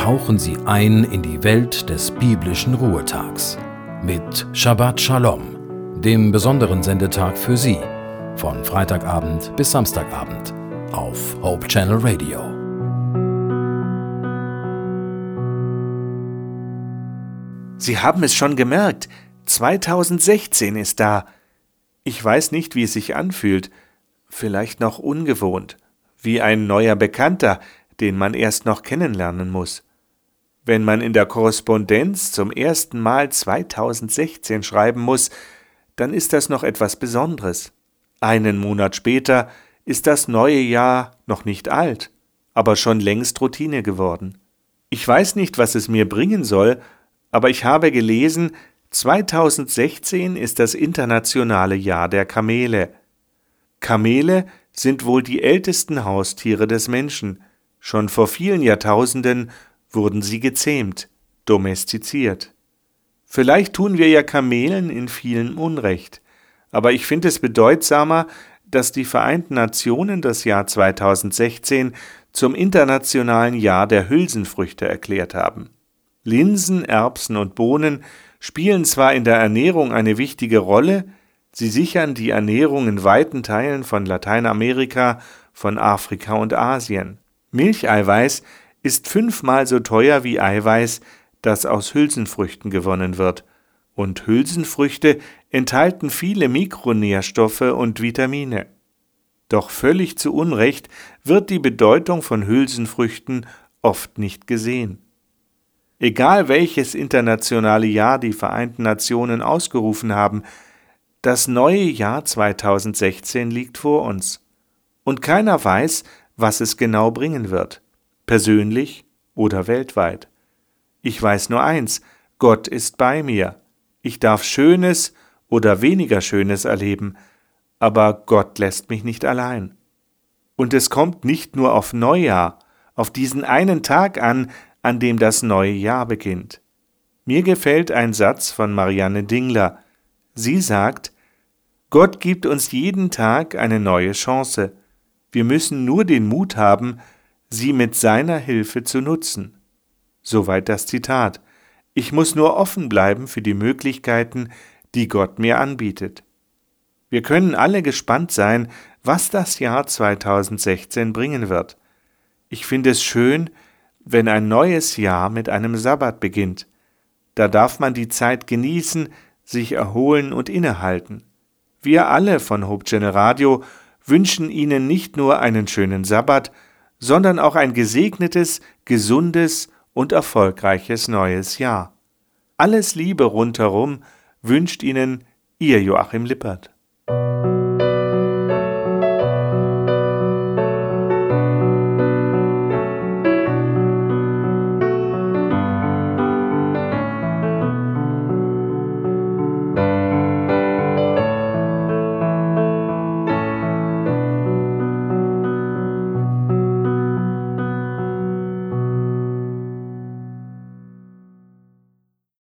tauchen Sie ein in die Welt des biblischen Ruhetags mit Shabbat Shalom, dem besonderen Sendetag für Sie, von Freitagabend bis Samstagabend auf Hope Channel Radio. Sie haben es schon gemerkt, 2016 ist da. Ich weiß nicht, wie es sich anfühlt, vielleicht noch ungewohnt, wie ein neuer Bekannter, den man erst noch kennenlernen muss. Wenn man in der Korrespondenz zum ersten Mal 2016 schreiben muss, dann ist das noch etwas Besonderes. Einen Monat später ist das neue Jahr noch nicht alt, aber schon längst Routine geworden. Ich weiß nicht, was es mir bringen soll, aber ich habe gelesen, 2016 ist das internationale Jahr der Kamele. Kamele sind wohl die ältesten Haustiere des Menschen. Schon vor vielen Jahrtausenden wurden sie gezähmt, domestiziert. Vielleicht tun wir ja Kamelen in vielen Unrecht, aber ich finde es bedeutsamer, dass die Vereinten Nationen das Jahr 2016 zum internationalen Jahr der Hülsenfrüchte erklärt haben. Linsen, Erbsen und Bohnen spielen zwar in der Ernährung eine wichtige Rolle, sie sichern die Ernährung in weiten Teilen von Lateinamerika, von Afrika und Asien. Milcheiweiß ist fünfmal so teuer wie Eiweiß, das aus Hülsenfrüchten gewonnen wird, und Hülsenfrüchte enthalten viele Mikronährstoffe und Vitamine. Doch völlig zu Unrecht wird die Bedeutung von Hülsenfrüchten oft nicht gesehen. Egal welches internationale Jahr die Vereinten Nationen ausgerufen haben, das neue Jahr 2016 liegt vor uns. Und keiner weiß, was es genau bringen wird, persönlich oder weltweit. Ich weiß nur eins, Gott ist bei mir. Ich darf Schönes oder weniger Schönes erleben, aber Gott lässt mich nicht allein. Und es kommt nicht nur auf Neujahr, auf diesen einen Tag an, an dem das neue Jahr beginnt. Mir gefällt ein Satz von Marianne Dingler. Sie sagt, Gott gibt uns jeden Tag eine neue Chance. Wir müssen nur den Mut haben, sie mit seiner Hilfe zu nutzen. Soweit das Zitat. Ich muss nur offen bleiben für die Möglichkeiten, die Gott mir anbietet. Wir können alle gespannt sein, was das Jahr 2016 bringen wird. Ich finde es schön, wenn ein neues Jahr mit einem Sabbat beginnt. Da darf man die Zeit genießen, sich erholen und innehalten. Wir alle von Hope Channel Radio wünschen Ihnen nicht nur einen schönen Sabbat, sondern auch ein gesegnetes, gesundes und erfolgreiches neues Jahr. Alles Liebe rundherum wünscht Ihnen Ihr Joachim Lippert.